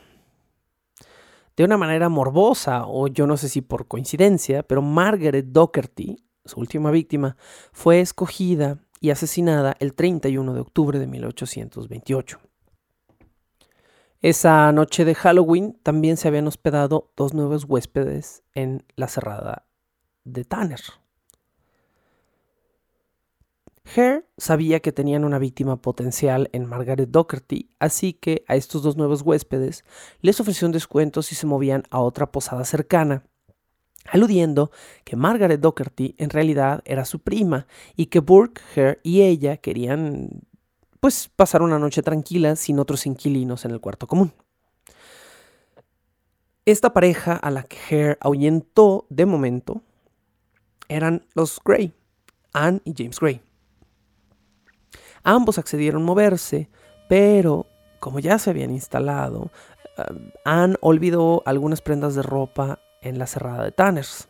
de una manera morbosa, o yo no sé si por coincidencia, pero Margaret Docherty, su última víctima, fue escogida y asesinada el 31 de octubre de 1828. Esa noche de Halloween también se habían hospedado dos nuevos huéspedes en la cerrada de Tanner. Hare sabía que tenían una víctima potencial en Margaret Docherty, así que a estos dos nuevos huéspedes les ofreció un descuento si se movían a otra posada cercana, aludiendo que Margaret Docherty en realidad era su prima y que Burke, Hare y ella querían pues pasar una noche tranquila sin otros inquilinos en el cuarto común. Esta pareja a la que Hare ahuyentó de momento eran los Gray, Anne y James Gray. Ambos accedieron a moverse, pero como ya se habían instalado, eh, Anne olvidó algunas prendas de ropa en la cerrada de Tanners.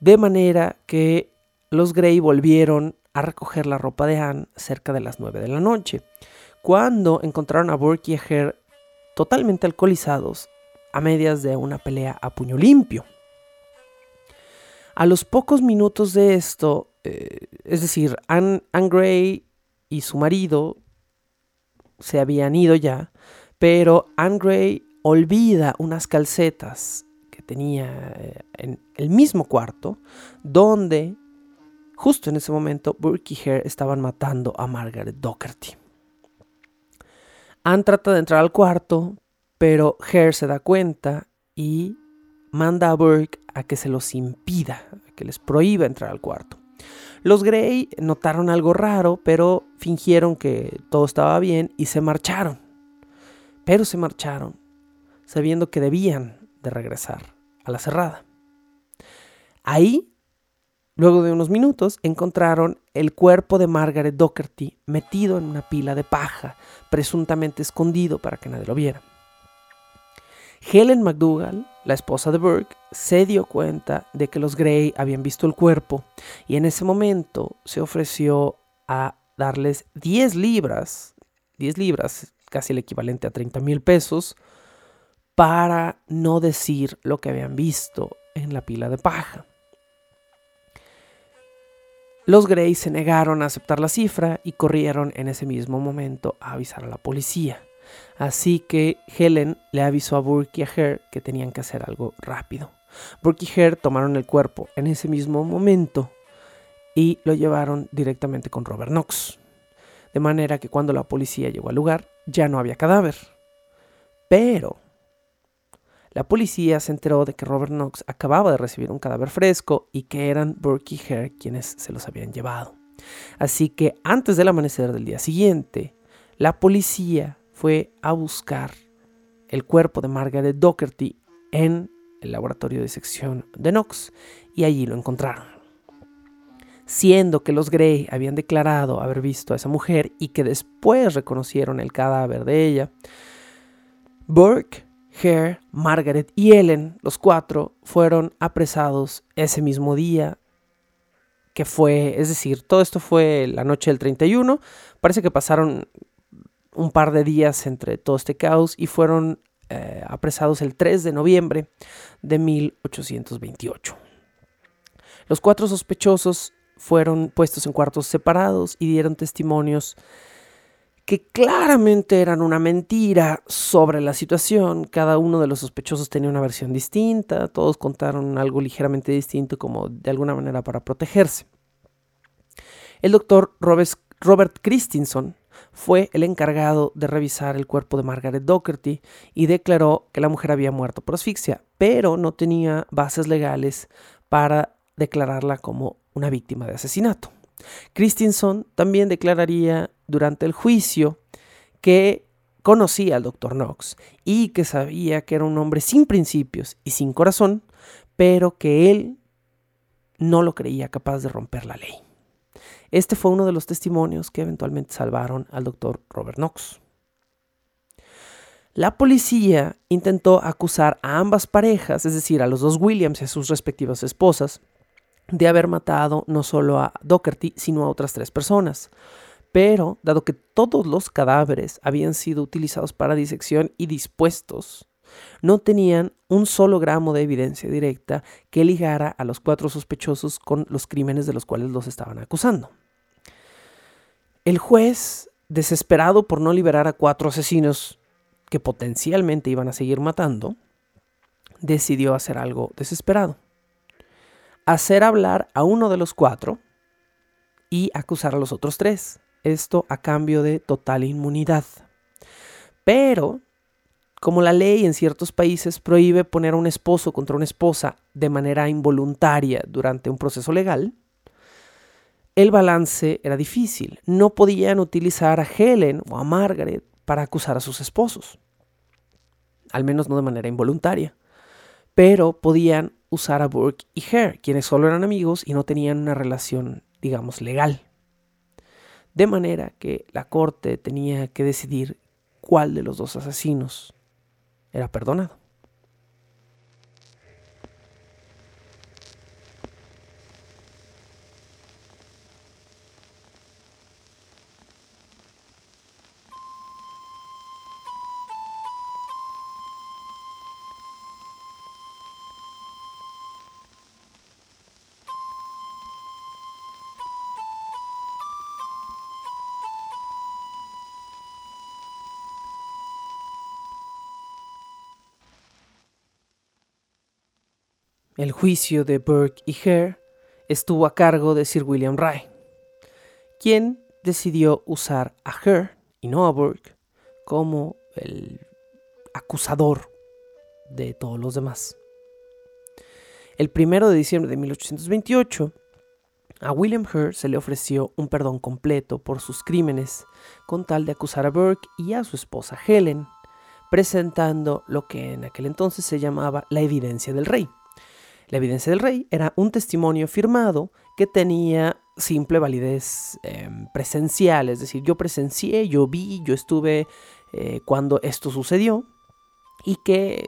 De manera que los Gray volvieron a recoger la ropa de Anne cerca de las 9 de la noche, cuando encontraron a Burke y a Hare totalmente alcoholizados a medias de una pelea a puño limpio. A los pocos minutos de esto, eh, es decir, Anne, Anne Gray y su marido se habían ido ya, pero Anne Gray olvida unas calcetas que tenía eh, en el mismo cuarto, donde justo en ese momento Burke y Hare estaban matando a Margaret Docherty. Anne trata de entrar al cuarto, pero Hare se da cuenta y manda a Burke a que se los impida, a que les prohíba entrar al cuarto. Los Grey notaron algo raro, pero fingieron que todo estaba bien y se marcharon. Pero se marcharon, sabiendo que debían de regresar a la cerrada. Ahí, luego de unos minutos, encontraron el cuerpo de Margaret Docherty metido en una pila de paja, presuntamente escondido para que nadie lo viera. Helen McDougall, la esposa de Burke, se dio cuenta de que los Gray habían visto el cuerpo y en ese momento se ofreció a darles 10 libras, 10 libras, casi el equivalente a 30 mil pesos, para no decir lo que habían visto en la pila de paja. Los Gray se negaron a aceptar la cifra y corrieron en ese mismo momento a avisar a la policía. Así que Helen le avisó a Burke y a Hare que tenían que hacer algo rápido. Burke y Hare tomaron el cuerpo en ese mismo momento y lo llevaron directamente con Robert Knox. De manera que cuando la policía llegó al lugar ya no había cadáver. Pero la policía se enteró de que Robert Knox acababa de recibir un cadáver fresco y que eran Burke y Hare quienes se los habían llevado. Así que antes del amanecer del día siguiente, la policía fue a buscar el cuerpo de Margaret Docherty en el laboratorio de sección de Knox y allí lo encontraron. Siendo que los Gray habían declarado haber visto a esa mujer y que después reconocieron el cadáver de ella, Burke, Hare, Margaret y Ellen, los cuatro, fueron apresados ese mismo día que fue, es decir, todo esto fue la noche del 31, parece que pasaron un par de días entre todo este caos y fueron eh, apresados el 3 de noviembre de 1828. Los cuatro sospechosos fueron puestos en cuartos separados y dieron testimonios que claramente eran una mentira sobre la situación. Cada uno de los sospechosos tenía una versión distinta, todos contaron algo ligeramente distinto como de alguna manera para protegerse. El doctor Robert Christensen fue el encargado de revisar el cuerpo de Margaret Doherty y declaró que la mujer había muerto por asfixia, pero no tenía bases legales para declararla como una víctima de asesinato. Christensen también declararía durante el juicio que conocía al doctor Knox y que sabía que era un hombre sin principios y sin corazón, pero que él no lo creía capaz de romper la ley. Este fue uno de los testimonios que eventualmente salvaron al doctor Robert Knox. La policía intentó acusar a ambas parejas, es decir, a los dos Williams y a sus respectivas esposas, de haber matado no solo a Doherty, sino a otras tres personas. Pero, dado que todos los cadáveres habían sido utilizados para disección y dispuestos, no tenían un solo gramo de evidencia directa que ligara a los cuatro sospechosos con los crímenes de los cuales los estaban acusando. El juez, desesperado por no liberar a cuatro asesinos que potencialmente iban a seguir matando, decidió hacer algo desesperado hacer hablar a uno de los cuatro y acusar a los otros tres. Esto a cambio de total inmunidad. Pero, como la ley en ciertos países prohíbe poner a un esposo contra una esposa de manera involuntaria durante un proceso legal, el balance era difícil. No podían utilizar a Helen o a Margaret para acusar a sus esposos. Al menos no de manera involuntaria. Pero podían usar a Burke y Hare, quienes solo eran amigos y no tenían una relación, digamos, legal. De manera que la corte tenía que decidir cuál de los dos asesinos era perdonado. El juicio de Burke y Hare estuvo a cargo de Sir William Rye, quien decidió usar a Hare y no a Burke como el acusador de todos los demás. El primero de diciembre de 1828, a William Hare se le ofreció un perdón completo por sus crímenes con tal de acusar a Burke y a su esposa Helen, presentando lo que en aquel entonces se llamaba la evidencia del rey. La evidencia del rey era un testimonio firmado que tenía simple validez em, presencial, es decir, yo presencié, yo vi, yo estuve eh, cuando esto sucedió y que,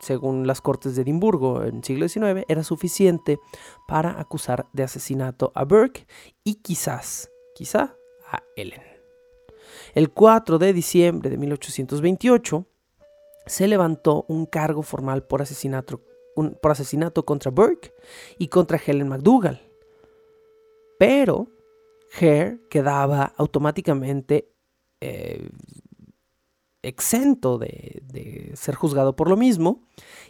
según las Cortes de Edimburgo en el siglo XIX, era suficiente para acusar de asesinato a Burke y quizás, quizá, a Ellen. El 4 de diciembre de 1828 se levantó un cargo formal por asesinato por asesinato contra Burke y contra Helen McDougall. Pero Hare quedaba automáticamente eh, exento de, ser juzgado por lo mismo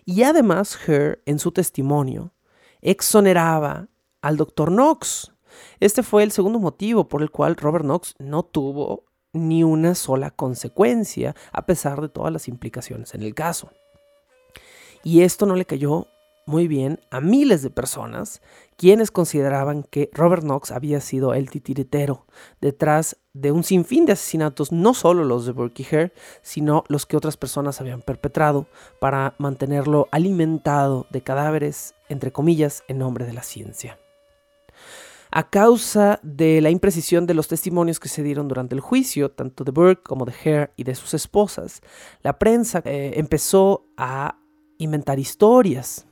y además Hare en su testimonio exoneraba al doctor Knox. Este fue el segundo motivo por el cual Robert Knox no tuvo ni una sola consecuencia a pesar de todas las implicaciones en el caso. Y esto no le cayó muy bien a miles de personas quienes consideraban que Robert Knox había sido el titiritero detrás de un sinfín de asesinatos, no solo los de Burke Hare, sino los que otras personas habían perpetrado para mantenerlo alimentado de cadáveres, entre comillas, en nombre de la ciencia. A causa de la imprecisión de los testimonios que se dieron durante el juicio, tanto de Burke como de Hare y de sus esposas, la prensa eh, empezó a inventar historias.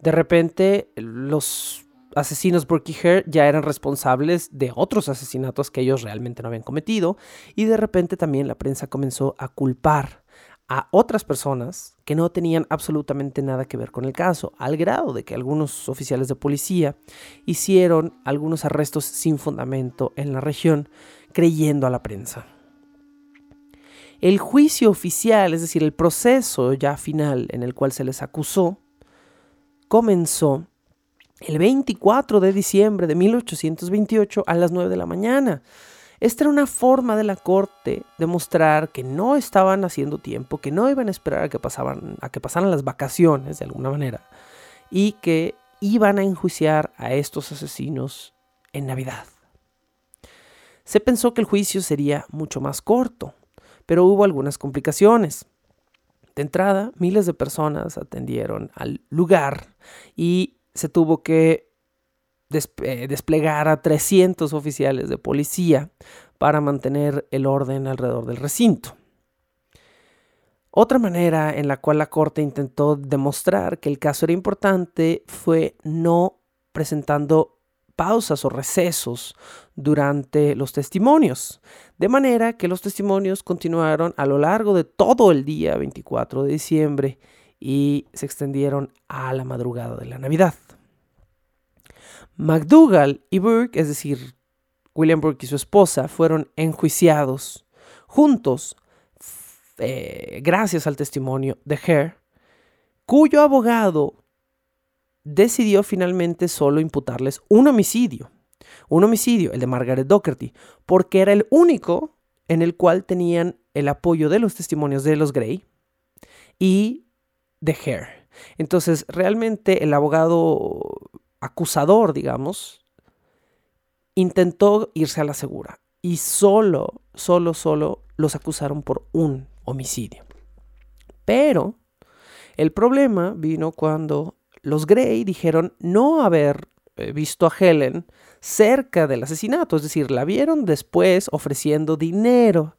De repente, los asesinos Burke Hare ya eran responsables de otros asesinatos que ellos realmente no habían cometido, y de repente también la prensa comenzó a culpar a otras personas que no tenían absolutamente nada que ver con el caso, al grado de que algunos oficiales de policía hicieron algunos arrestos sin fundamento en la región, creyendo a la prensa. El juicio oficial, es decir, el proceso ya final en el cual se les acusó, comenzó el 24 de diciembre de 1828 a las 9 de la mañana. Esta era una forma de la corte de mostrar que no estaban haciendo tiempo, que no iban a esperar a que, a que pasaran las vacaciones de alguna manera y que iban a enjuiciar a estos asesinos en Navidad. Se pensó que el juicio sería mucho más corto, pero hubo algunas complicaciones. De entrada, miles de personas atendieron al lugar y se tuvo que eh, desplegar a 300 oficiales de policía para mantener el orden alrededor del recinto. Otra manera en la cual la Corte intentó demostrar que el caso era importante fue no presentando pausas o recesos durante los testimonios, de manera que los testimonios continuaron a lo largo de todo el día 24 de diciembre y se extendieron a la madrugada de la Navidad. McDougall y Burke, es decir, William Burke y su esposa, fueron enjuiciados juntos eh, gracias al testimonio de Hare, cuyo abogado decidió finalmente solo imputarles un homicidio. Un homicidio, el de Margaret Docherty, porque era el único en el cual tenían el apoyo de los testimonios de los Gray y de Hare. Entonces, realmente el abogado acusador, digamos, intentó irse a la segura y solo, solo, solo los acusaron por un homicidio. Pero el problema vino cuando los Gray dijeron no haber visto a Helen cerca del asesinato, es decir, la vieron después ofreciendo dinero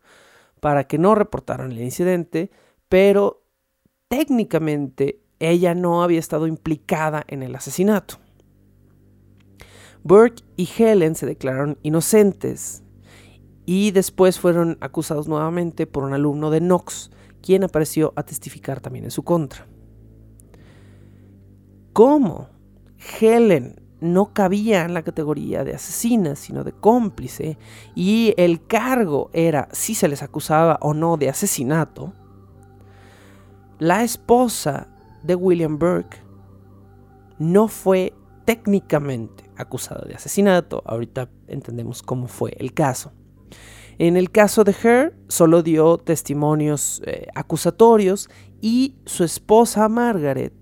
para que no reportaran el incidente, pero técnicamente ella no había estado implicada en el asesinato. Burke y Helen se declararon inocentes y después fueron acusados nuevamente por un alumno de Knox, quien apareció a testificar también en su contra. ¿Cómo Helen no cabía en la categoría de asesina, sino de cómplice, y el cargo era si se les acusaba o no de asesinato, la esposa de William Burke no fue técnicamente acusada de asesinato. Ahorita entendemos cómo fue el caso. En el caso de Her, solo dio testimonios eh, acusatorios y su esposa Margaret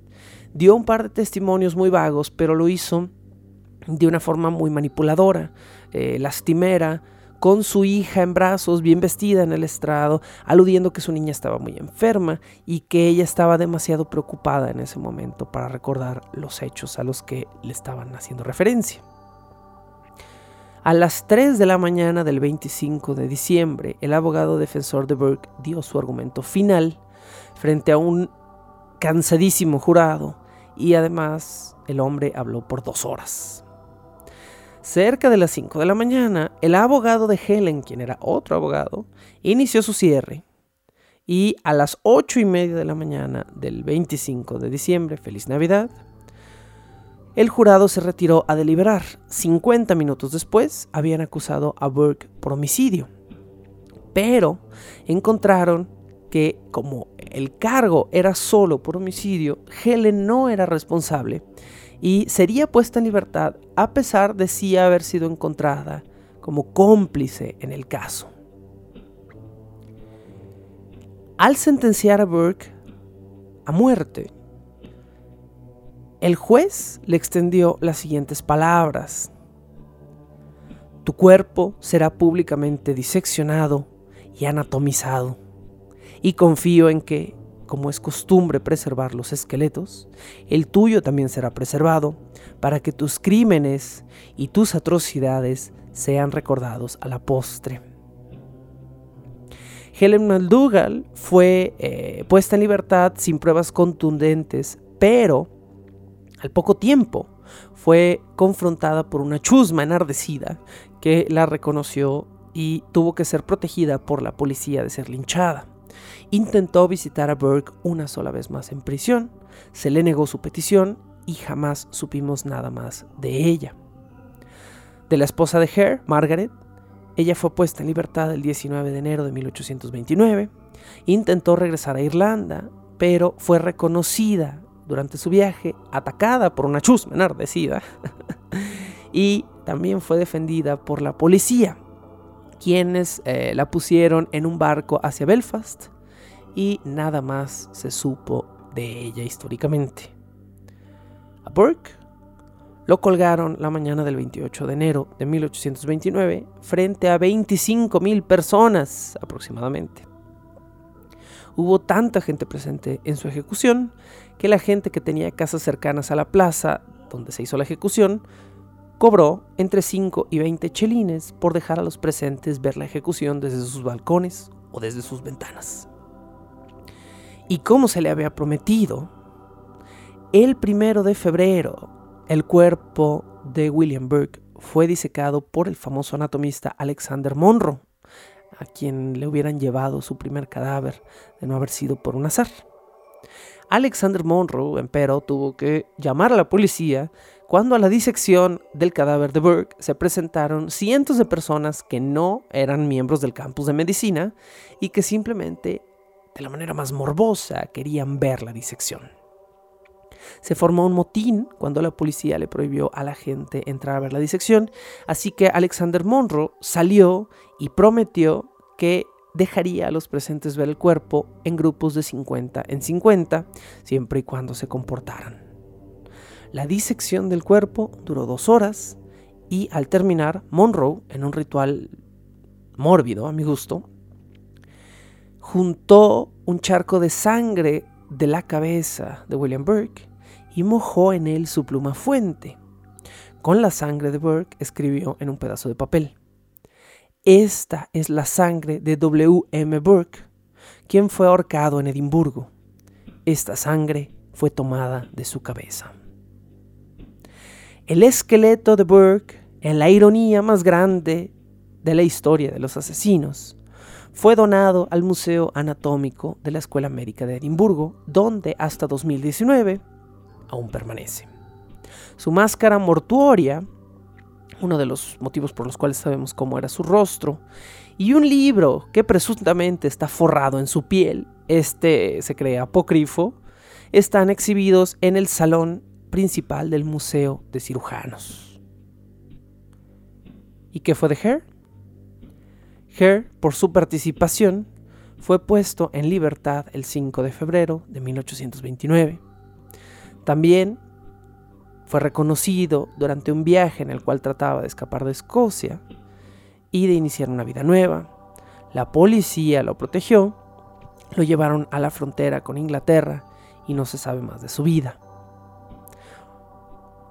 dio un par de testimonios muy vagos, pero lo hizo de una forma muy manipuladora, eh, lastimera, con su hija en brazos, bien vestida en el estrado, aludiendo que su niña estaba muy enferma y que ella estaba demasiado preocupada en ese momento para recordar los hechos a los que le estaban haciendo referencia. A las 3 de la mañana del 25 de diciembre, el abogado defensor de Burke dio su argumento final frente a un cansadísimo jurado y además el hombre habló por dos horas. Cerca de las 5 de la mañana, el abogado de Helen, quien era otro abogado, inició su cierre. Y a las 8 y media de la mañana del 25 de diciembre, feliz Navidad, el jurado se retiró a deliberar. 50 minutos después, habían acusado a Burke por homicidio. Pero encontraron que como el cargo era solo por homicidio, Helen no era responsable y sería puesta en libertad a pesar de sí haber sido encontrada como cómplice en el caso. Al sentenciar a Burke a muerte, el juez le extendió las siguientes palabras. Tu cuerpo será públicamente diseccionado y anatomizado, y confío en que, como es costumbre preservar los esqueletos, el tuyo también será preservado, para que tus crímenes y tus atrocidades sean recordados a la postre. Helen McDougall fue eh, puesta en libertad sin pruebas contundentes, pero al poco tiempo fue confrontada por una chusma enardecida que la reconoció y tuvo que ser protegida por la policía de ser linchada. Intentó visitar a Burke una sola vez más en prisión, se le negó su petición y jamás supimos nada más de ella. De la esposa de Hare, Margaret, ella fue puesta en libertad el 19 de enero de 1829. Intentó regresar a Irlanda, pero fue reconocida durante su viaje, atacada por una chusma enardecida, y también fue defendida por la policía, quienes eh, la pusieron en un barco hacia Belfast y nada más se supo de ella históricamente. A Burke lo colgaron la mañana del 28 de enero de 1829 frente a 25.000 personas aproximadamente. Hubo tanta gente presente en su ejecución que la gente que tenía casas cercanas a la plaza donde se hizo la ejecución cobró entre 5 y 20 chelines por dejar a los presentes ver la ejecución desde sus balcones o desde sus ventanas. Y como se le había prometido, el primero de febrero el cuerpo de William Burke fue disecado por el famoso anatomista Alexander Monroe, a quien le hubieran llevado su primer cadáver de no haber sido por un azar. Alexander Monroe, empero, tuvo que llamar a la policía cuando a la disección del cadáver de Burke se presentaron cientos de personas que no eran miembros del campus de medicina y que simplemente, de la manera más morbosa, querían ver la disección. Se formó un motín cuando la policía le prohibió a la gente entrar a ver la disección, así que Alexander Monroe salió y prometió que dejaría a los presentes ver el cuerpo en grupos de 50 en 50, siempre y cuando se comportaran. La disección del cuerpo duró dos horas y al terminar, Monroe, en un ritual mórbido a mi gusto, juntó un charco de sangre de la cabeza de William Burke y mojó en él su pluma fuente. Con la sangre de Burke escribió en un pedazo de papel. Esta es la sangre de W. M. Burke, quien fue ahorcado en Edimburgo. Esta sangre fue tomada de su cabeza. El esqueleto de Burke, en la ironía más grande de la historia de los asesinos, fue donado al Museo Anatómico de la Escuela Médica de Edimburgo, donde hasta 2019 aún permanece. Su máscara mortuoria, uno de los motivos por los cuales sabemos cómo era su rostro, y un libro que presuntamente está forrado en su piel, este se cree apócrifo, están exhibidos en el salón principal del Museo de Cirujanos. ¿Y qué fue de Hare? Hare, por su participación, fue puesto en libertad el 5 de febrero de 1829 también fue reconocido durante un viaje en el cual trataba de escapar de Escocia y de iniciar una vida nueva. La policía lo protegió, lo llevaron a la frontera con Inglaterra y no se sabe más de su vida.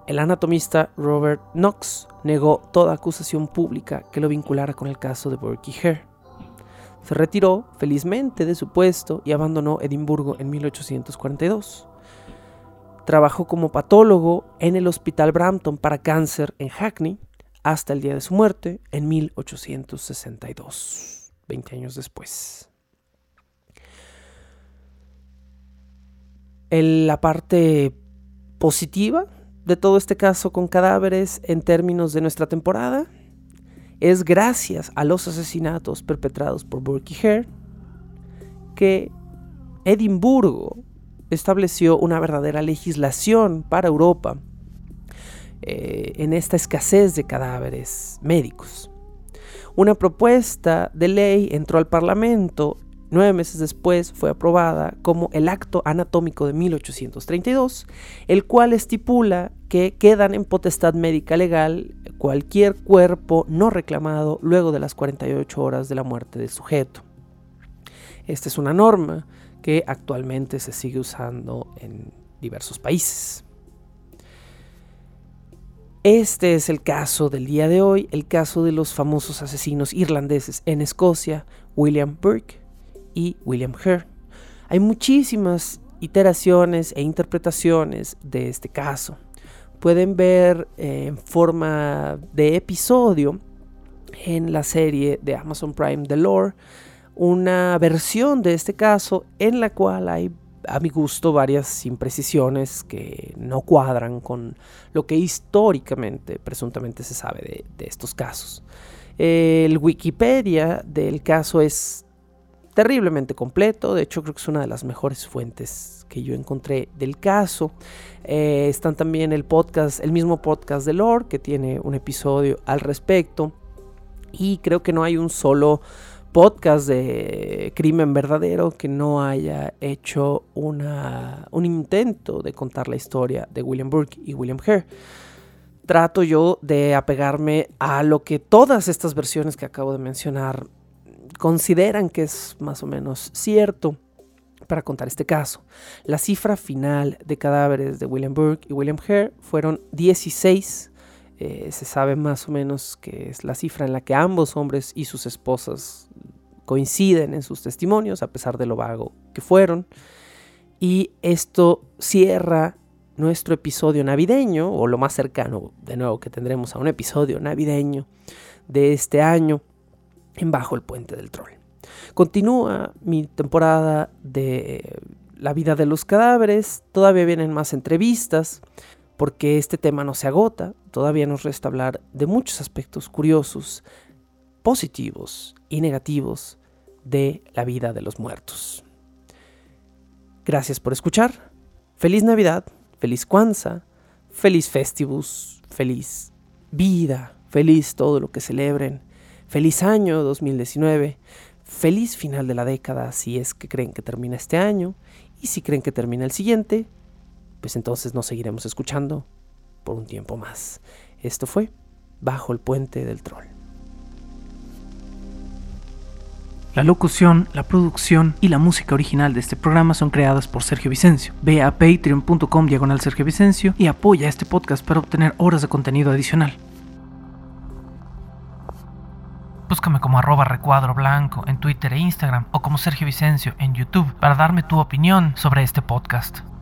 El anatomista Robert Knox negó toda acusación pública que lo vinculara con el caso de Burke Hare. Se retiró felizmente de su puesto y abandonó Edimburgo en 1842. Trabajó como patólogo en el Hospital Brampton para cáncer en Hackney hasta el día de su muerte en 1862, 20 años después. la parte positiva de todo este caso con cadáveres en términos de nuestra temporada es gracias a los asesinatos perpetrados por Burke y Hare que Edimburgo estableció una verdadera legislación para Europa eh, en esta escasez de cadáveres médicos. Una propuesta de ley entró al Parlamento, nueve meses después fue aprobada como el Acto Anatómico de 1832, el cual estipula que quedan en potestad médica legal cualquier cuerpo no reclamado luego de las 48 horas de la muerte del sujeto. Esta es una norma que actualmente se sigue usando en diversos países. Este es el caso del día de hoy, el caso de los famosos asesinos irlandeses en Escocia, William Burke y William Hare. Hay muchísimas iteraciones e interpretaciones de este caso. Pueden ver eh, en forma de episodio en la serie de Amazon Prime The Lore una versión de este caso en la cual hay a mi gusto varias imprecisiones que no cuadran con lo que históricamente presuntamente se sabe de, estos casos. El Wikipedia del caso es terriblemente completo, de hecho creo que es una de las mejores fuentes que yo encontré del caso. Eh, están también el podcast, el mismo podcast de Lore que tiene un episodio al respecto y creo que no hay un solo podcast de crimen verdadero que no haya hecho una, un intento de contar la historia de William Burke y William Hare. Trato yo de apegarme a lo que todas estas versiones que acabo de mencionar consideran que es más o menos cierto para contar este caso. La cifra final de cadáveres de William Burke y William Hare fueron 16. Eh, se sabe más o menos que es la cifra en la que ambos hombres y sus esposas coinciden en sus testimonios, a pesar de lo vago que fueron. Y esto cierra nuestro episodio navideño, o lo más cercano, de nuevo, que tendremos a un episodio navideño de este año en Bajo el Puente del Troll. Continúa mi temporada de la vida de los cadáveres, todavía vienen más entrevistas, porque este tema no se agota, todavía nos resta hablar de muchos aspectos curiosos, positivos y negativos de la vida de los muertos. Gracias por escuchar. Feliz Navidad, feliz Kwanzaa, feliz Festivus, feliz vida, feliz todo lo que celebren. Feliz año 2019, feliz final de la década si es que creen que termina este año y si creen que termina el siguiente, pues entonces nos seguiremos escuchando por un tiempo más. Esto fue Bajo el Puente del Troll. La locución, la producción y la música original de este programa son creadas por Sergio Vicencio. Ve a patreon.com diagonal Sergio Vicencio y apoya este podcast para obtener horas de contenido adicional. Búscame como arroba recuadro blanco en Twitter e Instagram o como Sergio Vicencio en YouTube para darme tu opinión sobre este podcast.